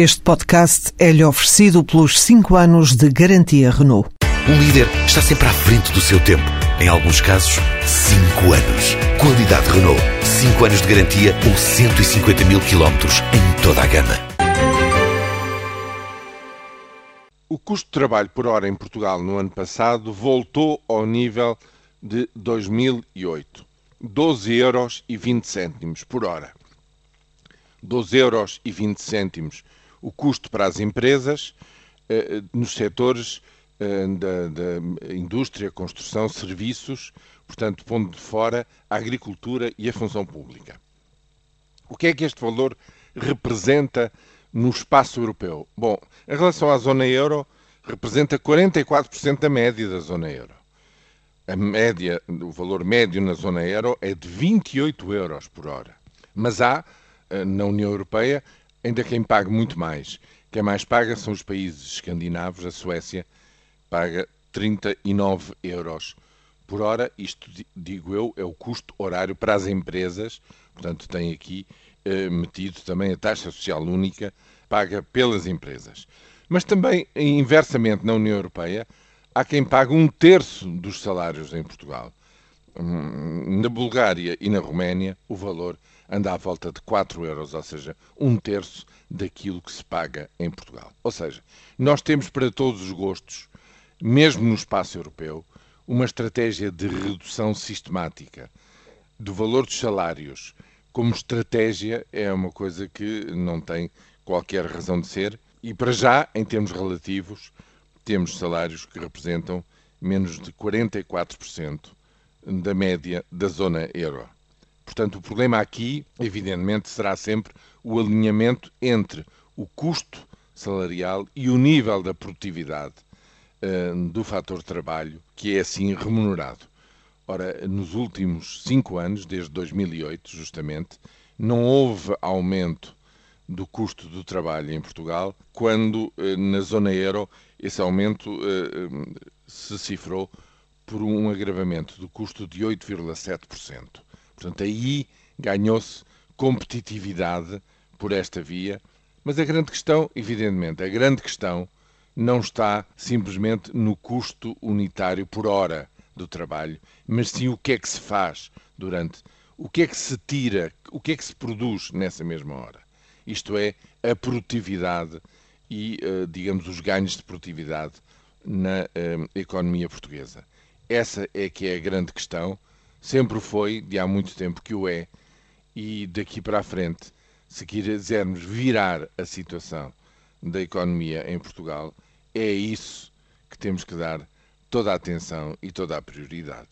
Este podcast é-lhe oferecido pelos 5 anos de garantia Renault. Um líder está sempre à frente do seu tempo. Em alguns casos, 5 anos. Qualidade Renault. 5 anos de garantia ou 150 mil quilómetros em toda a gama. O custo de trabalho por hora em Portugal no ano passado voltou ao nível de 2008. 12 euros e 20 cêntimos por hora. 12 euros e 20 cêntimos o custo para as empresas eh, nos setores eh, da, da, indústria, construção, serviços, portanto, pondo de fora a agricultura e a função pública. O que é que este valor representa no espaço europeu? Bom, em relação à zona euro, representa 44% da média da zona euro. A média, o valor médio na zona euro é de 28 euros por hora. Mas há, eh, na União Europeia, ainda quem paga muito mais. Quem mais paga são os países escandinavos, a Suécia paga 39 euros por hora. Isto, digo eu, é o custo horário para as empresas. Portanto, tem aqui eh, metido também a taxa social única paga pelas empresas. Mas também, inversamente, na União Europeia, há quem pague um terço dos salários em Portugal. Hum, na Bulgária e na Roménia, o valor anda à volta de 4 euros, ou seja, um terço daquilo que se paga em Portugal. Ou seja, nós temos para todos os gostos, mesmo no espaço europeu, uma estratégia de redução sistemática do valor dos salários como estratégia é uma coisa que não tem qualquer razão de ser e para já, em termos relativos, temos salários que representam menos de 44% da média da zona euro. Portanto, o problema aqui, evidentemente, será sempre o alinhamento entre o custo salarial e o nível da produtividade uh, do fator trabalho, que é assim remunerado. Ora, nos últimos cinco anos, desde 2008, justamente, não houve aumento do custo do trabalho em Portugal, quando uh, na zona euro esse aumento uh, se cifrou por um agravamento do custo de 8,7%. Portanto, aí ganhou-se competitividade por esta via. Mas a grande questão, evidentemente, a grande questão não está simplesmente no custo unitário por hora do trabalho, mas sim o que é que se faz durante, o que é que se tira, o que é que se produz nessa mesma hora. Isto é, a produtividade e, eh, digamos, os ganhos de produtividade na eh, economia portuguesa. Essa é que é a grande questão sempre foi, de há muito tempo que o é, e daqui para a frente, se quisermos virar a situação da economia em Portugal, é isso que temos que dar toda a atenção e toda a prioridade.